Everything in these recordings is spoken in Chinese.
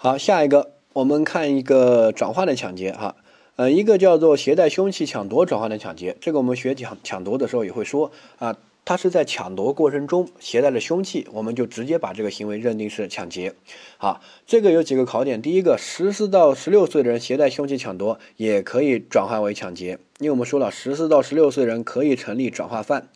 好，下一个我们看一个转换的抢劫哈，呃，一个叫做携带凶器抢夺转换的抢劫，这个我们学抢抢夺的时候也会说啊，他是在抢夺过程中携带了凶器，我们就直接把这个行为认定是抢劫。好，这个有几个考点，第一个，十四到十六岁的人携带凶器抢夺也可以转换为抢劫，因为我们说了，十四到十六岁人可以成立转化犯，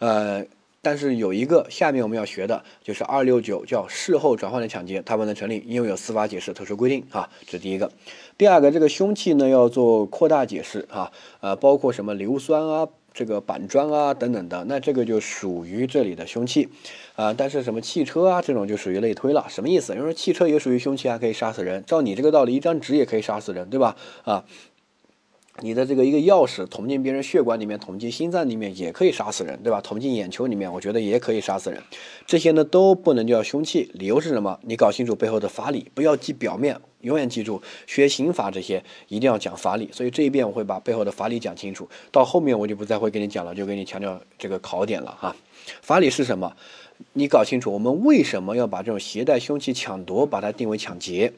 呃。但是有一个下面我们要学的就是二六九叫事后转换的抢劫，它不能成立，因为有司法解释特殊规定啊，这是第一个。第二个，这个凶器呢要做扩大解释啊，呃，包括什么硫酸啊、这个板砖啊等等的，那这个就属于这里的凶器啊。但是什么汽车啊这种就属于类推了，什么意思？因为汽车也属于凶器，还可以杀死人。照你这个道理，一张纸也可以杀死人，对吧？啊。你的这个一个钥匙捅进别人血管里面，捅进心脏里面也可以杀死人，对吧？捅进眼球里面，我觉得也可以杀死人。这些呢都不能叫凶器，理由是什么？你搞清楚背后的法理，不要记表面，永远记住学刑法这些一定要讲法理。所以这一遍我会把背后的法理讲清楚，到后面我就不再会给你讲了，就给你强调这个考点了哈。法理是什么？你搞清楚我们为什么要把这种携带凶器抢夺把它定为抢劫？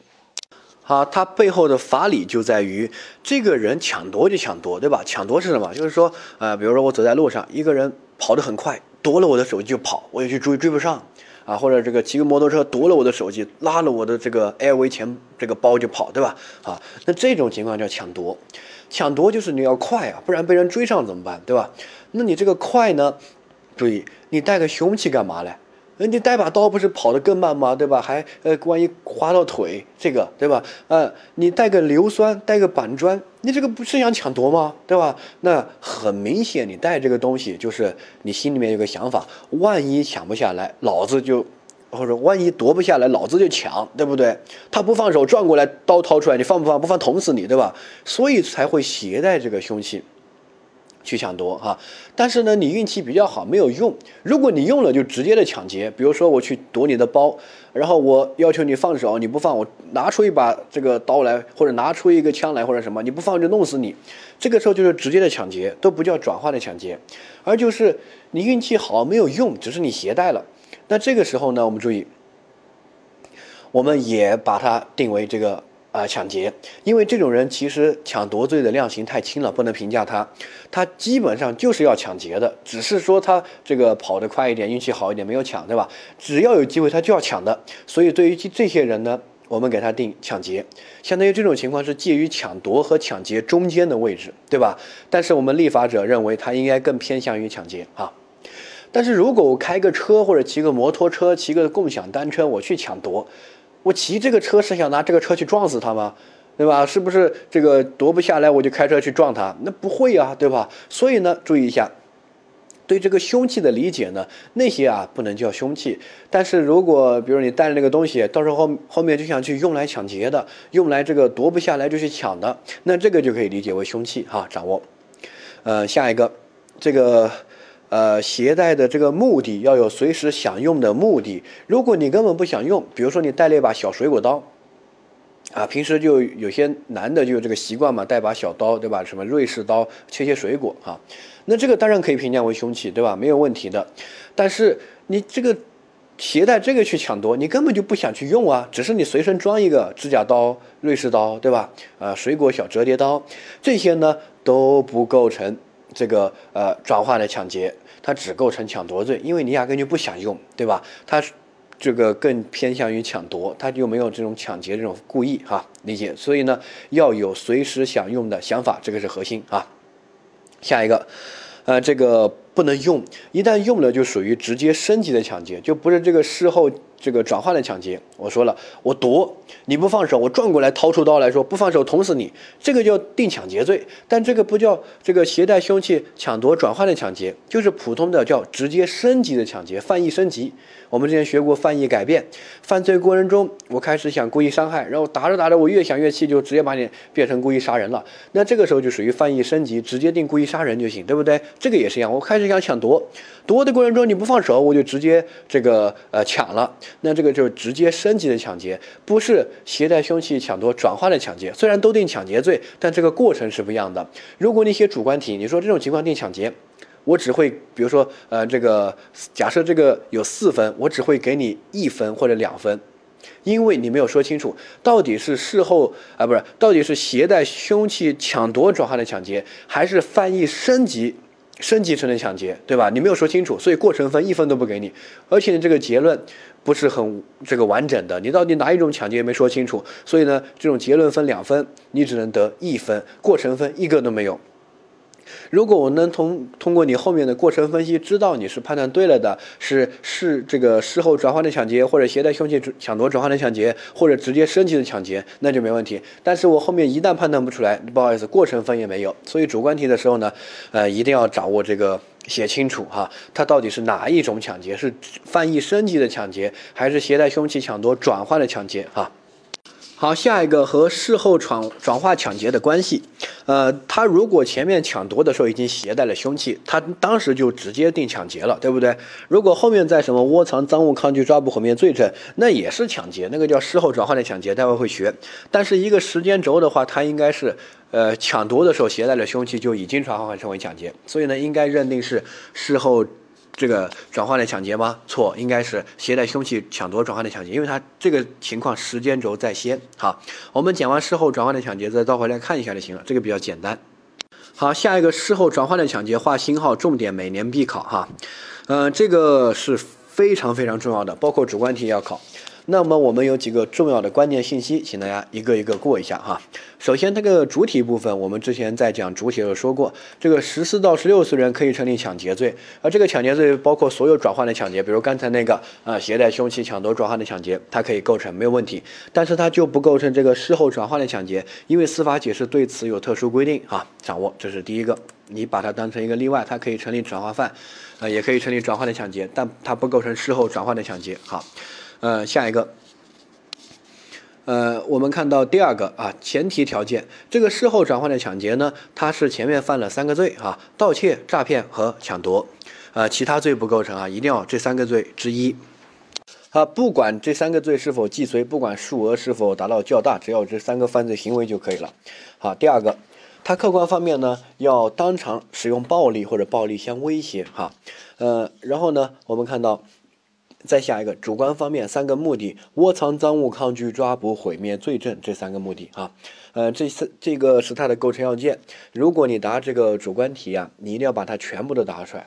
啊，它背后的法理就在于，这个人抢夺就抢夺，对吧？抢夺是什么？就是说，呃，比如说我走在路上，一个人跑得很快，夺了我的手机就跑，我也去追追不上，啊，或者这个骑个摩托车夺了我的手机，拉了我的这个 LV 钱这个包就跑，对吧？啊，那这种情况叫抢夺，抢夺就是你要快啊，不然被人追上怎么办，对吧？那你这个快呢？注意，你带个凶器干嘛嘞？那你带把刀不是跑得更慢吗？对吧？还呃，万一划到腿，这个对吧？呃，你带个硫酸，带个板砖，你这个不是想抢夺吗？对吧？那很明显，你带这个东西就是你心里面有个想法，万一抢不下来，老子就，或者万一夺不下来，老子就抢，对不对？他不放手，转过来刀掏出来，你放不放？不放，捅死你，对吧？所以才会携带这个凶器。去抢夺哈，但是呢，你运气比较好，没有用。如果你用了，就直接的抢劫。比如说，我去夺你的包，然后我要求你放手，你不放，我拿出一把这个刀来，或者拿出一个枪来，或者什么，你不放就弄死你。这个时候就是直接的抢劫，都不叫转化的抢劫，而就是你运气好没有用，只是你携带了。那这个时候呢，我们注意，我们也把它定为这个。啊，抢劫，因为这种人其实抢夺罪的量刑太轻了，不能评价他。他基本上就是要抢劫的，只是说他这个跑得快一点，运气好一点，没有抢，对吧？只要有机会，他就要抢的。所以对于这些人呢，我们给他定抢劫，相当于这种情况是介于抢夺和抢劫中间的位置，对吧？但是我们立法者认为他应该更偏向于抢劫啊。但是如果我开个车或者骑个摩托车、骑个共享单车，我去抢夺。我骑这个车是想拿这个车去撞死他吗？对吧？是不是这个夺不下来我就开车去撞他？那不会啊，对吧？所以呢，注意一下，对这个凶器的理解呢，那些啊不能叫凶器。但是如果比如你带那个东西，到时候后面就想去用来抢劫的，用来这个夺不下来就去抢的，那这个就可以理解为凶器哈。掌握，呃，下一个，这个。呃，携带的这个目的要有随时想用的目的。如果你根本不想用，比如说你带了一把小水果刀，啊，平时就有些男的就有这个习惯嘛，带把小刀，对吧？什么瑞士刀切切水果哈，那这个当然可以评价为凶器，对吧？没有问题的。但是你这个携带这个去抢夺，你根本就不想去用啊，只是你随身装一个指甲刀、瑞士刀，对吧？啊，水果小折叠刀，这些呢都不构成。这个呃转化的抢劫，它只构成抢夺罪，因为你压根就不想用，对吧？它这个更偏向于抢夺，它就没有这种抢劫这种故意哈，理解？所以呢，要有随时想用的想法，这个是核心啊。下一个，呃，这个不能用，一旦用了就属于直接升级的抢劫，就不是这个事后。这个转换的抢劫，我说了，我夺你不放手，我转过来掏出刀来说不放手捅死你，这个叫定抢劫罪，但这个不叫这个携带凶器抢夺转换的抢劫，就是普通的叫直接升级的抢劫，犯意升级。我们之前学过犯意改变，犯罪过程中我开始想故意伤害，然后打着打着我越想越气，就直接把你变成故意杀人了，那这个时候就属于犯意升级，直接定故意杀人就行，对不对？这个也是一样，我开始想抢夺，夺的过程中你不放手，我就直接这个呃抢了。那这个就是直接升级的抢劫，不是携带凶器抢夺转化的抢劫。虽然都定抢劫罪，但这个过程是不一样的。如果你写主观题，你说这种情况定抢劫，我只会比如说，呃，这个假设这个有四分，我只会给你一分或者两分，因为你没有说清楚到底是事后啊，不是，到底是携带凶器抢夺转化的抢劫，还是翻译升级升级成的抢劫，对吧？你没有说清楚，所以过程分一分都不给你，而且你这个结论不是很这个完整的，你到底哪一种抢劫没说清楚，所以呢，这种结论分两分，你只能得一分，过程分一个都没有。如果我能通通过你后面的过程分析，知道你是判断对了的，是是这个事后转换的抢劫，或者携带凶器抢夺转换的抢劫，或者直接升级的抢劫，那就没问题。但是我后面一旦判断不出来，不好意思，过程分也没有。所以主观题的时候呢，呃，一定要掌握这个写清楚哈，它到底是哪一种抢劫，是翻译升级的抢劫，还是携带凶器抢夺转换的抢劫哈。好，下一个和事后转转化抢劫的关系，呃，他如果前面抢夺的时候已经携带了凶器，他当时就直接定抢劫了，对不对？如果后面在什么窝藏赃物、抗拒抓捕、毁灭罪证，那也是抢劫，那个叫事后转化的抢劫，待会会学。但是一个时间轴的话，他应该是，呃，抢夺的时候携带了凶器就已经转化成为抢劫，所以呢，应该认定是事后。这个转换的抢劫吗？错，应该是携带凶器抢夺转换的抢劫，因为它这个情况时间轴在先。好，我们讲完事后转换的抢劫，再倒回来看一下就行了，这个比较简单。好，下一个事后转换的抢劫画星号，重点每年必考哈。嗯，这个是非常非常重要的，包括主观题要考。那么我们有几个重要的关键信息，请大家一个一个过一下哈。首先，这个主体部分，我们之前在讲主体的时候说过，这个十四到十六岁人可以成立抢劫罪，而这个抢劫罪包括所有转换的抢劫，比如刚才那个啊，携带凶器抢夺转换的抢劫，它可以构成没有问题，但是它就不构成这个事后转换的抢劫，因为司法解释对此有特殊规定啊。掌握，这是第一个，你把它当成一个例外，它可以成立转化犯，啊，也可以成立转换的抢劫，但它不构成事后转换的抢劫。好。呃，下一个，呃，我们看到第二个啊，前提条件，这个事后转换的抢劫呢，它是前面犯了三个罪啊，盗窃、诈骗和抢夺，啊，其他罪不构成啊，一定要这三个罪之一。啊，不管这三个罪是否既遂，不管数额是否达到较大，只要这三个犯罪行为就可以了。好，第二个，它客观方面呢，要当场使用暴力或者暴力相威胁哈，呃，然后呢，我们看到。再下一个主观方面三个目的：窝藏赃物、抗拒抓捕、毁灭罪证这三个目的啊。呃，这次这个是它的构成要件。如果你答这个主观题啊，你一定要把它全部都答出来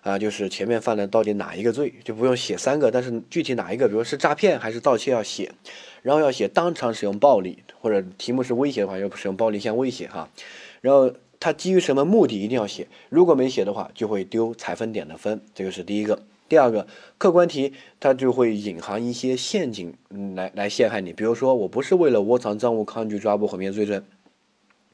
啊。就是前面犯了到底哪一个罪，就不用写三个，但是具体哪一个，比如是诈骗还是盗窃要写，然后要写当场使用暴力，或者题目是威胁的话，要使用暴力相威胁哈。然后它基于什么目的一定要写，如果没写的话，就会丢采分点的分。这个是第一个。第二个客观题，它就会隐含一些陷阱，来来陷害你。比如说，我不是为了窝藏赃物、抗拒抓捕、毁灭罪证，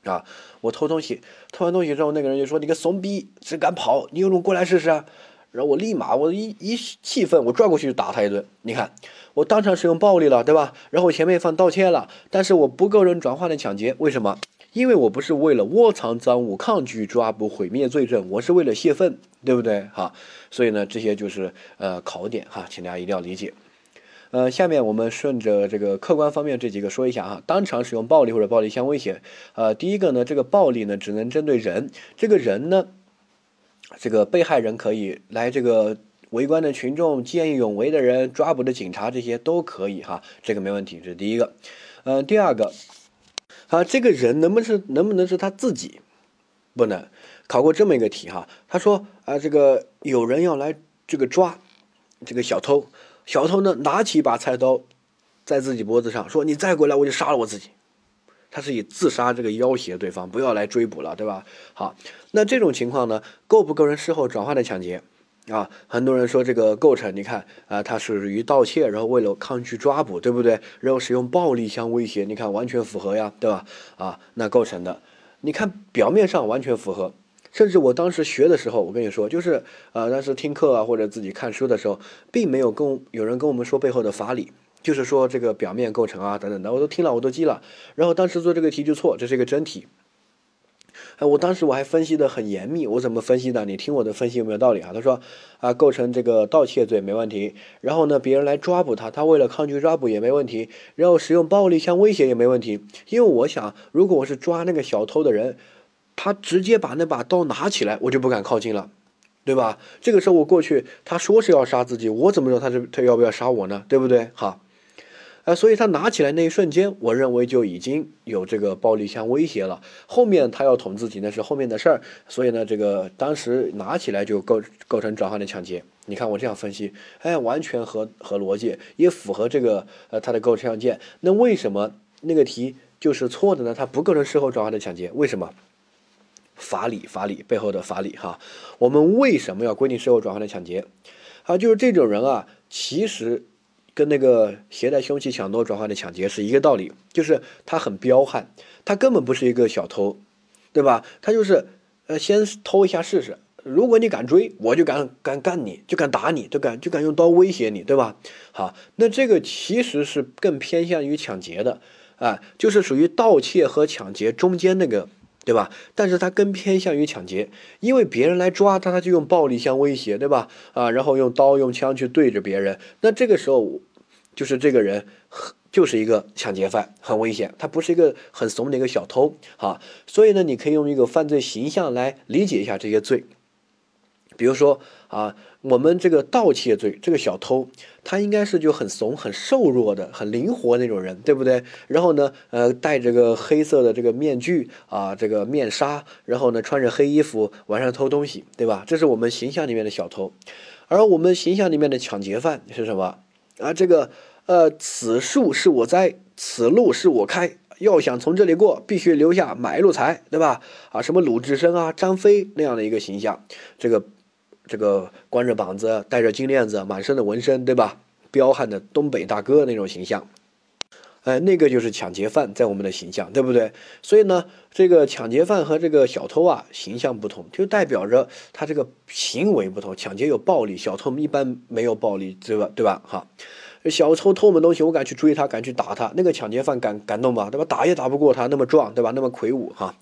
啊，我偷东西，偷完东西之后，那个人就说：“你个怂逼，只敢跑，你有种过来试试。”啊！”然后我立马，我一一气愤，我转过去就打他一顿。你看，我当场使用暴力了，对吧？然后我前面犯盗窃了，但是我不构成转化的抢劫，为什么？因为我不是为了窝藏赃物、抗拒抓捕、毁灭罪证，我是为了泄愤，对不对？哈，所以呢，这些就是呃考点哈，请大家一定要理解。呃，下面我们顺着这个客观方面这几个说一下哈。当场使用暴力或者暴力相威胁，呃，第一个呢，这个暴力呢只能针对人，这个人呢，这个被害人可以来这个围观的群众、见义勇为的人、抓捕的警察这些都可以哈，这个没问题，这是第一个。嗯，第二个。啊，这个人能不能是能不能是他自己？不能。考过这么一个题哈，他说啊，这个有人要来这个抓这个小偷，小偷呢拿起一把菜刀，在自己脖子上说：“你再过来，我就杀了我自己。”他是以自杀这个要挟对方不要来追捕了，对吧？好，那这种情况呢，构不构成事后转化的抢劫？啊，很多人说这个构成，你看啊，它属于盗窃，然后为了抗拒抓捕，对不对？然后使用暴力相威胁，你看完全符合呀，对吧？啊，那构成的，你看表面上完全符合，甚至我当时学的时候，我跟你说，就是呃，当时听课啊或者自己看书的时候，并没有跟有人跟我们说背后的法理，就是说这个表面构成啊等等的，我都听了，我都记了，然后当时做这个题就错，这是一个真题。哎，我当时我还分析的很严密，我怎么分析的？你听我的分析有没有道理啊？他说，啊，构成这个盗窃罪没问题，然后呢，别人来抓捕他，他为了抗拒抓捕也没问题，然后使用暴力相威胁也没问题，因为我想，如果我是抓那个小偷的人，他直接把那把刀拿起来，我就不敢靠近了，对吧？这个时候我过去，他说是要杀自己，我怎么知道他是他要不要杀我呢？对不对？好，啊，所以他拿起来那一瞬间，我认为就已经有这个暴力相威胁了。后面他要捅自己那是后面的事儿，所以呢，这个当时拿起来就构构成转换的抢劫。你看我这样分析，哎，完全合合逻辑，也符合这个呃它的构成要件。那为什么那个题就是错的呢？它不构成事后转换的抢劫，为什么？法理法理背后的法理哈，我们为什么要规定事后转换的抢劫？啊，就是这种人啊，其实。跟那个携带凶器抢夺转换的抢劫是一个道理，就是他很彪悍，他根本不是一个小偷，对吧？他就是呃，先偷一下试试，如果你敢追，我就敢敢干你，就敢打你，就敢就敢用刀威胁你，对吧？好，那这个其实是更偏向于抢劫的啊，就是属于盗窃和抢劫中间那个。对吧？但是他更偏向于抢劫，因为别人来抓他，他就用暴力相威胁，对吧？啊，然后用刀用枪去对着别人，那这个时候，就是这个人就是一个抢劫犯，很危险。他不是一个很怂的一个小偷，啊，所以呢，你可以用一个犯罪形象来理解一下这些罪，比如说啊。我们这个盗窃罪，这个小偷，他应该是就很怂、很瘦弱的、很灵活那种人，对不对？然后呢，呃，戴着个黑色的这个面具啊，这个面纱，然后呢，穿着黑衣服，晚上偷东西，对吧？这是我们形象里面的小偷，而我们形象里面的抢劫犯是什么？啊，这个，呃，此树是我栽，此路是我开，要想从这里过，必须留下买路财，对吧？啊，什么鲁智深啊、张飞那样的一个形象，这个。这个光着膀子，戴着金链子，满身的纹身，对吧？彪悍的东北大哥那种形象，哎，那个就是抢劫犯在我们的形象，对不对？所以呢，这个抢劫犯和这个小偷啊，形象不同，就代表着他这个行为不同。抢劫有暴力，小偷一般没有暴力，对吧？对吧？哈，小偷偷我们东西，我敢去追他，敢去打他，那个抢劫犯敢敢动吗？对吧？打也打不过他，那么壮，对吧？那么魁梧，哈。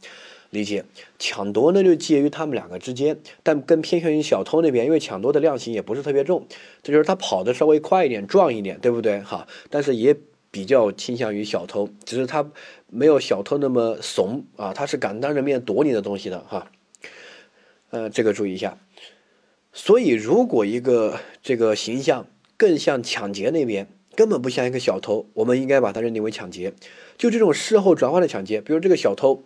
理解抢夺呢，就介于他们两个之间，但更偏向于小偷那边，因为抢夺的量刑也不是特别重，这就是他跑的稍微快一点，壮一点，对不对？哈，但是也比较倾向于小偷，只是他没有小偷那么怂啊，他是敢当着面夺你的东西的哈。呃，这个注意一下。所以，如果一个这个形象更像抢劫那边，根本不像一个小偷，我们应该把它认定为抢劫。就这种事后转换的抢劫，比如这个小偷。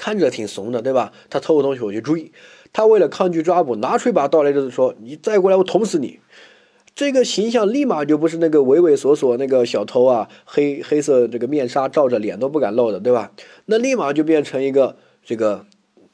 看着挺怂的，对吧？他偷个东西我去追，他为了抗拒抓捕，拿出一把刀来就是说：“你再过来，我捅死你。”这个形象立马就不是那个畏畏缩缩那个小偷啊，黑黑色这个面纱罩着脸都不敢露的，对吧？那立马就变成一个这个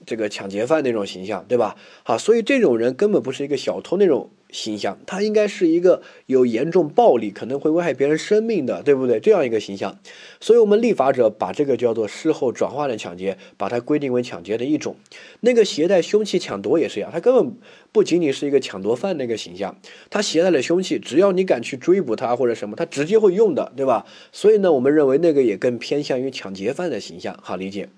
这个抢劫犯那种形象，对吧？好，所以这种人根本不是一个小偷那种。形象，他应该是一个有严重暴力，可能会危害别人生命的，对不对？这样一个形象，所以我们立法者把这个叫做事后转化的抢劫，把它规定为抢劫的一种。那个携带凶器抢夺也是一样，他根本不仅仅是一个抢夺犯那个形象，他携带了凶器，只要你敢去追捕他或者什么，他直接会用的，对吧？所以呢，我们认为那个也更偏向于抢劫犯的形象，好理解。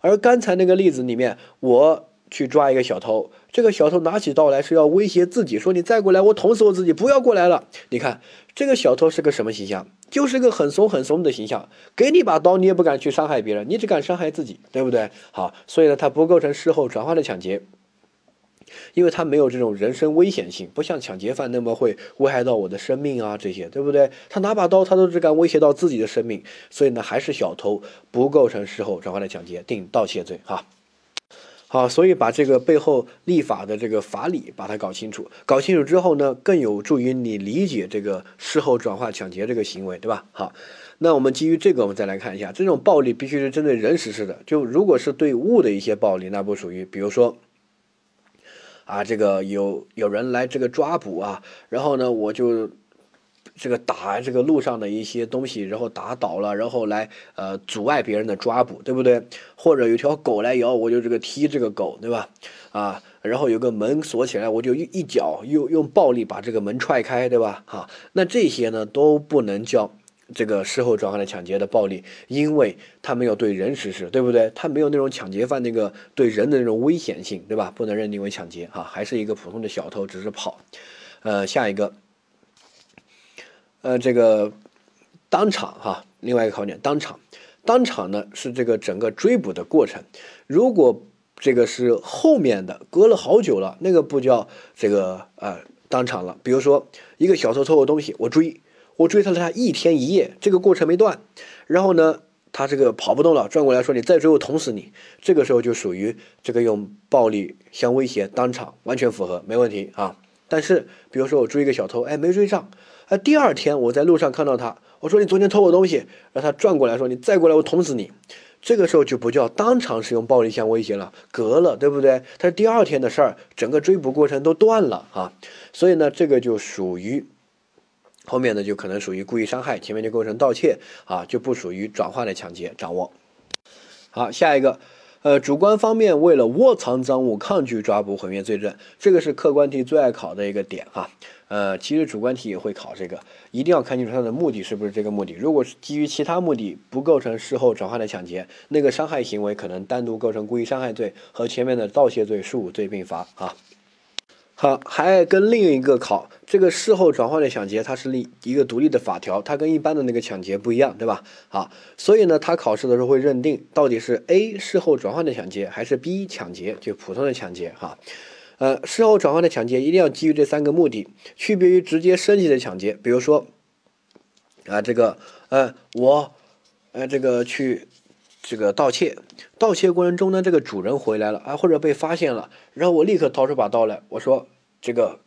而刚才那个例子里面，我。去抓一个小偷，这个小偷拿起刀来是要威胁自己，说你再过来，我捅死我自己，不要过来了。你看这个小偷是个什么形象？就是个很怂很怂的形象。给你把刀，你也不敢去伤害别人，你只敢伤害自己，对不对？好，所以呢，他不构成事后转化的抢劫，因为他没有这种人身危险性，不像抢劫犯那么会危害到我的生命啊，这些对不对？他拿把刀，他都只敢威胁到自己的生命，所以呢，还是小偷，不构成事后转化的抢劫，定盗窃罪哈。好，所以把这个背后立法的这个法理把它搞清楚，搞清楚之后呢，更有助于你理解这个事后转化抢劫这个行为，对吧？好，那我们基于这个，我们再来看一下，这种暴力必须是针对人实施的，就如果是对物的一些暴力，那不属于，比如说，啊，这个有有人来这个抓捕啊，然后呢，我就。这个打这个路上的一些东西，然后打倒了，然后来呃阻碍别人的抓捕，对不对？或者有条狗来咬，我就这个踢这个狗，对吧？啊，然后有个门锁起来，我就一一脚用用暴力把这个门踹开，对吧？哈，那这些呢都不能叫这个事后转换的抢劫的暴力，因为他没有对人实施，对不对？他没有那种抢劫犯那个对人的那种危险性，对吧？不能认定为抢劫，哈，还是一个普通的小偷，只是跑。呃，下一个。呃，这个当场哈，另外一个考点，当场，当场呢是这个整个追捕的过程。如果这个是后面的，隔了好久了，那个不叫这个呃当场了。比如说一个小偷偷我东西，我追，我追了他一天一夜，这个过程没断，然后呢，他这个跑不动了，转过来说你再追我捅死你，这个时候就属于这个用暴力相威胁，当场完全符合，没问题啊。但是比如说我追一个小偷，哎，没追上，哎，第二天我在路上看到他，我说你昨天偷我东西，让他转过来说你再过来我捅死你。这个时候就不叫当场使用暴力相威胁了，隔了，对不对？他是第二天的事儿，整个追捕过程都断了啊，所以呢，这个就属于后面呢就可能属于故意伤害，前面就构成盗窃啊，就不属于转化的抢劫。掌握好，下一个。呃，主观方面为了窝藏赃物，抗拒抓捕，毁灭罪证，这个是客观题最爱考的一个点哈。呃，其实主观题也会考这个，一定要看清楚它的目的是不是这个目的。如果是基于其他目的，不构成事后转化的抢劫，那个伤害行为可能单独构成故意伤害罪和前面的盗窃罪数罪并罚啊。好，还跟另一个考这个事后转换的抢劫，它是另一个独立的法条，它跟一般的那个抢劫不一样，对吧？好，所以呢，他考试的时候会认定到底是 A 事后转换的抢劫，还是 B 抢劫，就普通的抢劫。哈，呃，事后转换的抢劫一定要基于这三个目的，区别于直接升级的抢劫。比如说，啊，这个，呃，我，呃，这个去。这个盗窃，盗窃过程中呢，这个主人回来了啊，或者被发现了，然后我立刻掏出把刀来，我说这个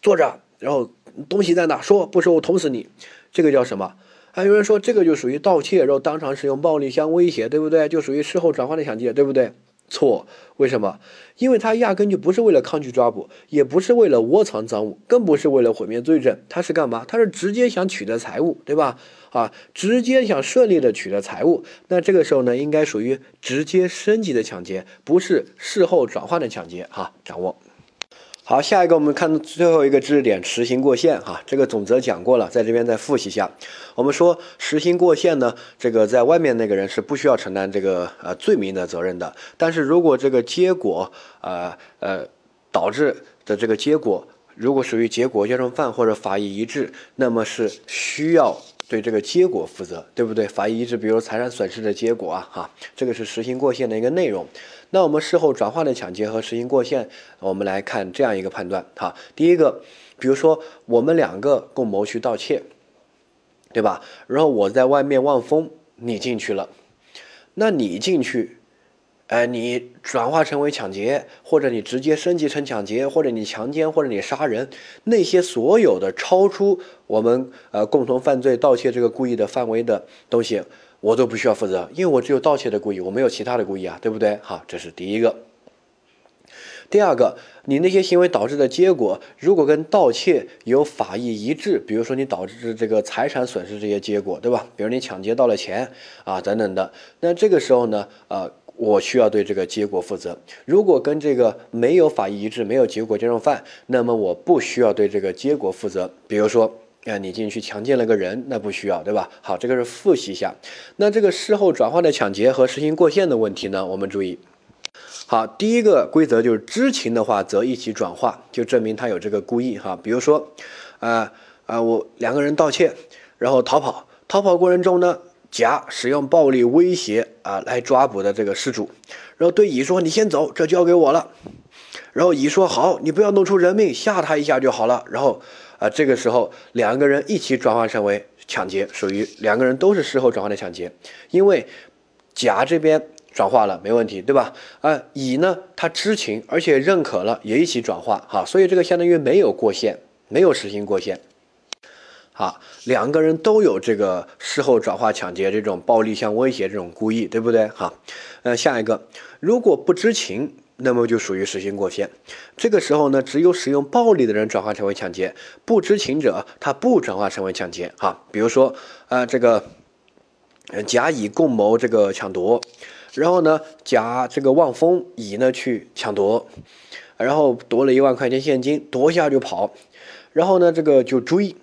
坐着，然后东西在哪？说不说我捅死你？这个叫什么？还有人说这个就属于盗窃，然后当场使用暴力相威胁，对不对？就属于事后转换的抢劫，对不对？错，为什么？因为他压根就不是为了抗拒抓捕，也不是为了窝藏赃物，更不是为了毁灭罪证，他是干嘛？他是直接想取得财物，对吧？啊，直接想顺利的取得财物，那这个时候呢，应该属于直接升级的抢劫，不是事后转换的抢劫。哈，掌握。好，下一个我们看最后一个知识点，实行过线哈，这个总则讲过了，在这边再复习一下。我们说实行过线呢，这个在外面那个人是不需要承担这个呃罪名的责任的，但是如果这个结果呃呃导致的这个结果，如果属于结果、加重犯或者法益一致，那么是需要。对这个结果负责，对不对？法医一致，比如财产损失的结果啊，哈，这个是实行过线的一个内容。那我们事后转化的抢劫和实行过线，我们来看这样一个判断哈。第一个，比如说我们两个共谋去盗窃，对吧？然后我在外面望风，你进去了，那你进去。哎，你转化成为抢劫，或者你直接升级成抢劫，或者你强奸，或者你杀人，那些所有的超出我们呃共同犯罪盗窃这个故意的范围的东西，我都不需要负责，因为我只有盗窃的故意，我没有其他的故意啊，对不对？好，这是第一个。第二个，你那些行为导致的结果，如果跟盗窃有法益一致，比如说你导致这个财产损失这些结果，对吧？比如你抢劫到了钱啊等等的，那这个时候呢，呃。我需要对这个结果负责。如果跟这个没有法益一致、没有结果这种犯，那么我不需要对这个结果负责。比如说，啊，你进去强奸了个人，那不需要，对吧？好，这个是复习一下。那这个事后转化的抢劫和实行过线的问题呢？我们注意。好，第一个规则就是知情的话，则一起转化，就证明他有这个故意哈。比如说，啊啊，我两个人盗窃，然后逃跑，逃跑过程中呢？甲使用暴力威胁啊来抓捕的这个失主，然后对乙说：“你先走，这交给我了。”然后乙说：“好，你不要弄出人命，吓他一下就好了。”然后啊，这个时候两个人一起转化成为抢劫，属于两个人都是事后转化的抢劫，因为甲这边转化了没问题，对吧？啊，乙呢他知情而且认可了，也一起转化，哈，所以这个相当于没有过线，没有实行过线。啊，两个人都有这个事后转化抢劫这种暴力相威胁这种故意，对不对？哈，呃，下一个，如果不知情，那么就属于实行过线。这个时候呢，只有使用暴力的人转化成为抢劫，不知情者他不转化成为抢劫。哈，比如说，呃，这个甲乙共谋这个抢夺，然后呢，甲这个望风，乙呢去抢夺，然后夺了一万块钱现金，夺下就跑，然后呢，这个就追。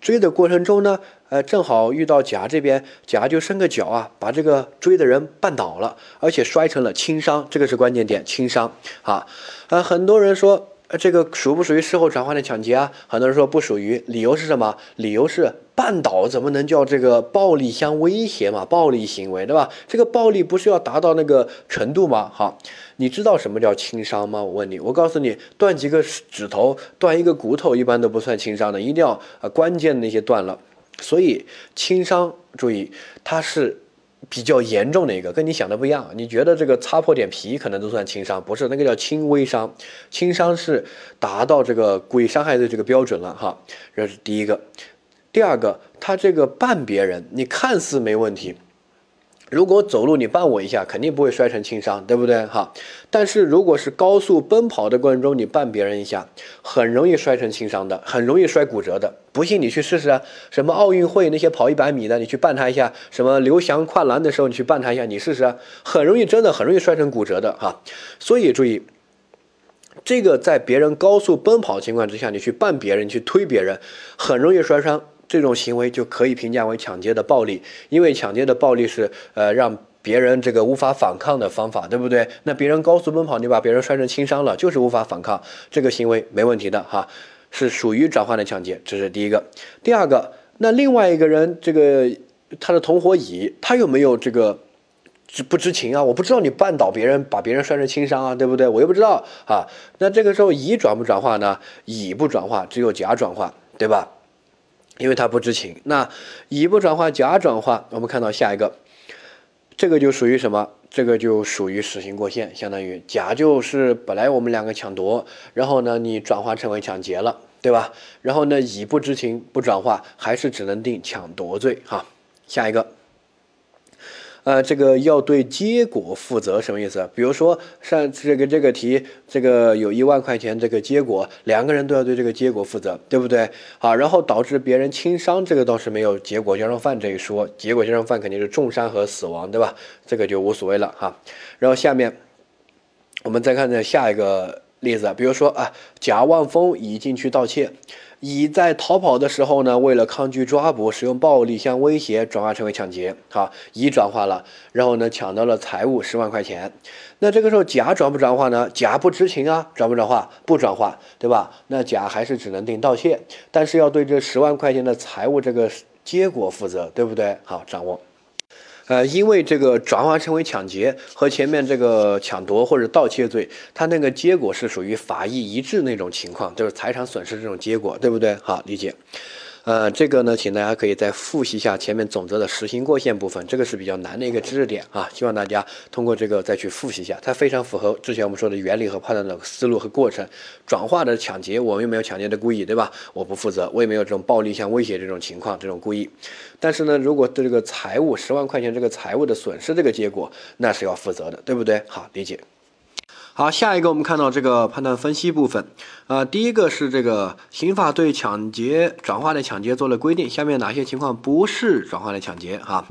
追的过程中呢，呃，正好遇到甲这边，甲就伸个脚啊，把这个追的人绊倒了，而且摔成了轻伤，这个是关键点，轻伤啊。呃，很多人说，呃，这个属不属于事后转换的抢劫啊？很多人说不属于，理由是什么？理由是绊倒怎么能叫这个暴力相威胁嘛？暴力行为对吧？这个暴力不是要达到那个程度吗？好。你知道什么叫轻伤吗？我问你，我告诉你，断几个指头、断一个骨头，一般都不算轻伤的，一定要啊关键那些断了，所以轻伤，注意它是比较严重的一个，跟你想的不一样。你觉得这个擦破点皮可能都算轻伤，不是那个叫轻微伤，轻伤是达到这个故意伤害的这个标准了哈。这是第一个，第二个，他这个绊别人，你看似没问题。如果走路你绊我一下，肯定不会摔成轻伤，对不对？哈，但是如果是高速奔跑的过程中，你绊别人一下，很容易摔成轻伤的，很容易摔骨折的。不信你去试试啊！什么奥运会那些跑一百米的，你去绊他一下；什么刘翔跨栏的时候，你去绊他一下，你试试啊，很容易，真的很容易摔成骨折的哈。所以注意，这个在别人高速奔跑情况之下，你去绊别人，去推别人，很容易摔伤。这种行为就可以评价为抢劫的暴力，因为抢劫的暴力是呃让别人这个无法反抗的方法，对不对？那别人高速奔跑，你把别人摔成轻伤了，就是无法反抗，这个行为没问题的哈，是属于转换的抢劫，这是第一个。第二个，那另外一个人这个他的同伙乙，他有没有这个知不知情啊？我不知道你绊倒别人，把别人摔成轻伤啊，对不对？我又不知道啊。那这个时候乙转不转化呢？乙不转化，只有甲转化，对吧？因为他不知情，那乙不转化，甲转化，我们看到下一个，这个就属于什么？这个就属于死刑过线，相当于甲就是本来我们两个抢夺，然后呢你转化成为抢劫了，对吧？然后呢乙不知情不转化，还是只能定抢夺罪哈。下一个。呃，这个要对结果负责，什么意思？比如说，上这个这个题，这个有一万块钱，这个结果两个人都要对这个结果负责，对不对？好，然后导致别人轻伤，这个倒是没有结果加重犯这一说，结果加重犯肯定是重伤和死亡，对吧？这个就无所谓了哈。然后下面我们再看这下一个例子，比如说啊，贾万峰已进去盗窃。乙在逃跑的时候呢，为了抗拒抓捕，使用暴力相威胁，转化成为抢劫。好，乙转化了，然后呢，抢到了财物十万块钱。那这个时候甲转不转化呢？甲不知情啊，转不转化？不转化，对吧？那甲还是只能定盗窃，但是要对这十万块钱的财物这个结果负责，对不对？好，掌握。呃，因为这个转化成为抢劫和前面这个抢夺或者盗窃罪，它那个结果是属于法益一致那种情况，就是财产损失这种结果，对不对？好，理解。呃，这个呢，请大家可以再复习一下前面总则的实行过线部分，这个是比较难的一个知识点啊，希望大家通过这个再去复习一下，它非常符合之前我们说的原理和判断的思路和过程。转化的抢劫，我们又没有抢劫的故意，对吧？我不负责，我也没有这种暴力像威胁这种情况，这种故意。但是呢，如果对这个财物十万块钱这个财物的损失这个结果，那是要负责的，对不对？好，理解。好，下一个我们看到这个判断分析部分，呃，第一个是这个刑法对抢劫转化的抢劫做了规定，下面哪些情况不是转化的抢劫？哈，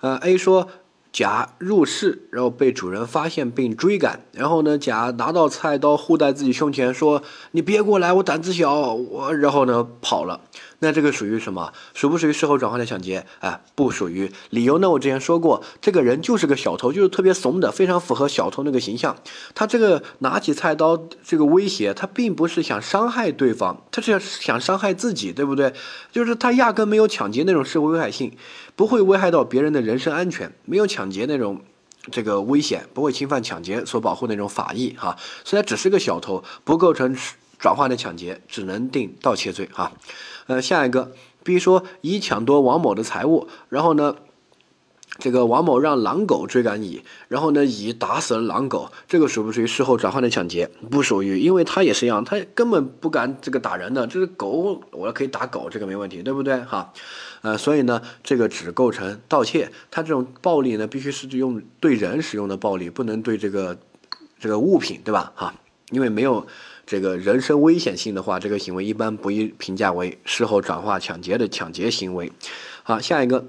呃，A 说。甲入室，然后被主人发现并追赶，然后呢，甲拿到菜刀护在自己胸前，说：“你别过来，我胆子小。”我然后呢跑了。那这个属于什么？属不属于事后转化的抢劫？哎，不属于。理由呢？我之前说过，这个人就是个小偷，就是特别怂的，非常符合小偷那个形象。他这个拿起菜刀，这个威胁，他并不是想伤害对方，他是想伤害自己，对不对？就是他压根没有抢劫那种社会危害性。不会危害到别人的人身安全，没有抢劫那种这个危险，不会侵犯抢劫所保护那种法益哈，所以只是个小偷，不构成转化的抢劫，只能定盗窃罪哈。呃，下一个，比如说乙抢夺王某的财物，然后呢？这个王某让狼狗追赶乙，然后呢，乙打死了狼狗，这个属不属于事后转换的抢劫？不属于，因为他也是一样，他根本不敢这个打人的，这是狗，我可以打狗，这个没问题，对不对？哈，呃，所以呢，这个只构成盗窃，他这种暴力呢，必须是用对人使用的暴力，不能对这个这个物品，对吧？哈，因为没有这个人身危险性的话，这个行为一般不宜评价为事后转化抢劫的抢劫行为。好，下一个。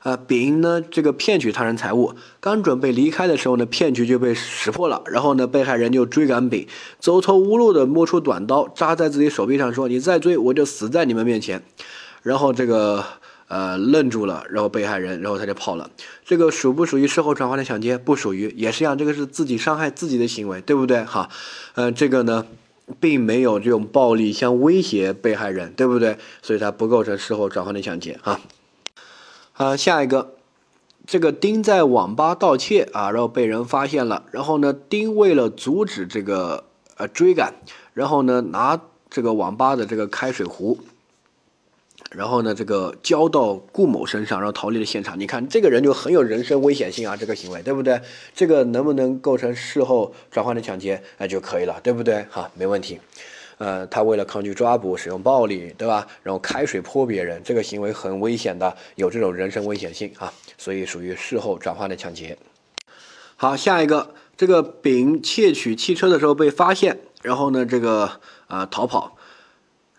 啊，丙呢，这个骗取他人财物，刚准备离开的时候呢，骗局就被识破了。然后呢，被害人就追赶丙，走投无路的摸出短刀扎在自己手臂上，说：“你再追，我就死在你们面前。”然后这个呃愣住了，然后被害人，然后他就跑了。这个属不属于事后转化的抢劫？不属于，也是一样，这个是自己伤害自己的行为，对不对？哈，呃，这个呢，并没有这种暴力相威胁被害人，对不对？所以它不构成事后转换的抢劫啊。啊，下一个，这个丁在网吧盗窃啊，然后被人发现了。然后呢，丁为了阻止这个呃追赶，然后呢拿这个网吧的这个开水壶，然后呢，这个交到顾某身上，然后逃离了现场。你看这个人就很有人身危险性啊，这个行为对不对？这个能不能构成事后转换的抢劫？那，就可以了，对不对？哈，没问题。呃，他为了抗拒抓捕，使用暴力，对吧？然后开水泼别人，这个行为很危险的，有这种人身危险性啊，所以属于事后转换的抢劫。好，下一个，这个丙窃取汽车的时候被发现，然后呢，这个啊逃跑，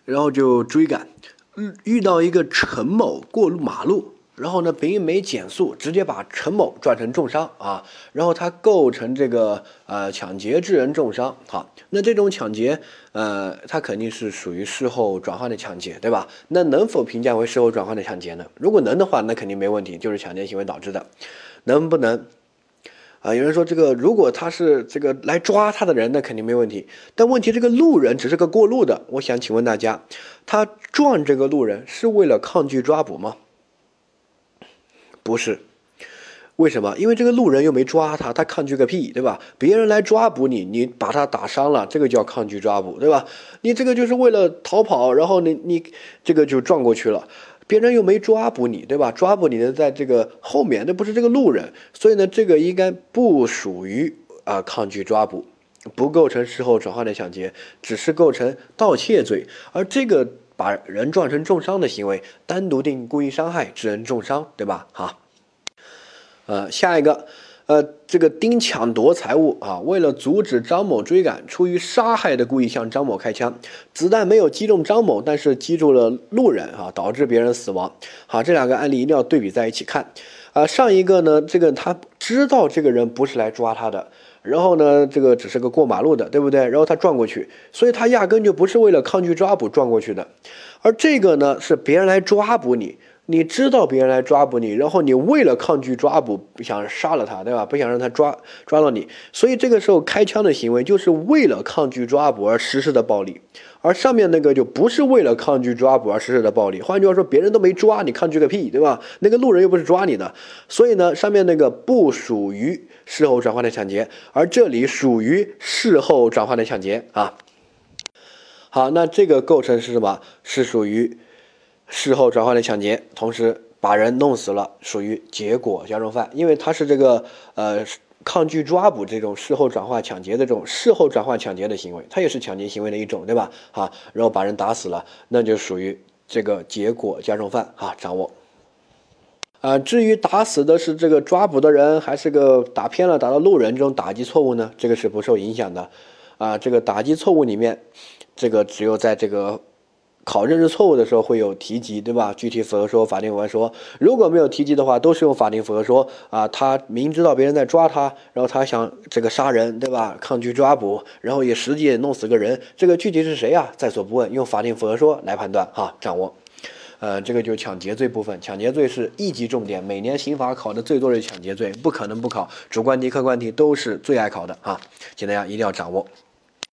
然后就追赶，遇遇到一个陈某过路马路。然后呢，丙没减速，直接把陈某撞成重伤啊！然后他构成这个呃抢劫致人重伤，好，那这种抢劫，呃，他肯定是属于事后转换的抢劫，对吧？那能否评价为事后转换的抢劫呢？如果能的话，那肯定没问题，就是抢劫行为导致的。能不能？啊，有人说这个，如果他是这个来抓他的人，那肯定没问题。但问题这个路人只是个过路的，我想请问大家，他撞这个路人是为了抗拒抓捕吗？不是，为什么？因为这个路人又没抓他，他抗拒个屁，对吧？别人来抓捕你，你把他打伤了，这个叫抗拒抓捕，对吧？你这个就是为了逃跑，然后你你这个就撞过去了，别人又没抓捕你，对吧？抓捕你的在这个后面，那不是这个路人，所以呢，这个应该不属于啊抗拒抓捕，不构成事后转化的抢劫，只是构成盗窃罪，而这个。把人撞成重伤的行为，单独定故意伤害致人重伤，对吧？好，呃，下一个，呃，这个丁抢夺财物啊，为了阻止张某追赶，出于杀害的故意向张某开枪，子弹没有击中张某，但是击中了路人啊，导致别人死亡。好，这两个案例一定要对比在一起看。啊，上一个呢，这个他知道这个人不是来抓他的。然后呢，这个只是个过马路的，对不对？然后他撞过去，所以他压根就不是为了抗拒抓捕撞过去的，而这个呢，是别人来抓捕你，你知道别人来抓捕你，然后你为了抗拒抓捕，想杀了他，对吧？不想让他抓抓到你，所以这个时候开枪的行为就是为了抗拒抓捕而实施的暴力。而上面那个就不是为了抗拒抓捕而实施的暴力，换句话说，别人都没抓你，抗拒个屁，对吧？那个路人又不是抓你的，所以呢，上面那个不属于事后转换的抢劫，而这里属于事后转换的抢劫啊。好，那这个构成是什么？是属于事后转换的抢劫，同时把人弄死了，属于结果加重犯，因为他是这个呃。抗拒抓捕这种事后转化抢劫的这种事后转化抢劫的行为，它也是抢劫行为的一种，对吧？啊，然后把人打死了，那就属于这个结果加重犯啊，掌握。啊，至于打死的是这个抓捕的人，还是个打偏了打到路人这种打击错误呢？这个是不受影响的。啊，这个打击错误里面，这个只有在这个。考认识错误的时候会有提及，对吧？具体符合说法定符合说，如果没有提及的话，都是用法定符合说啊。他明知道别人在抓他，然后他想这个杀人，对吧？抗拒抓捕，然后也实际也弄死个人，这个具体是谁啊？在所不问，用法定符合说来判断哈，掌握。呃，这个就是抢劫罪部分，抢劫罪是一级重点，每年刑法考的最多的抢劫罪，不可能不考，主观题、客观题都是最爱考的啊，请大家一定要掌握。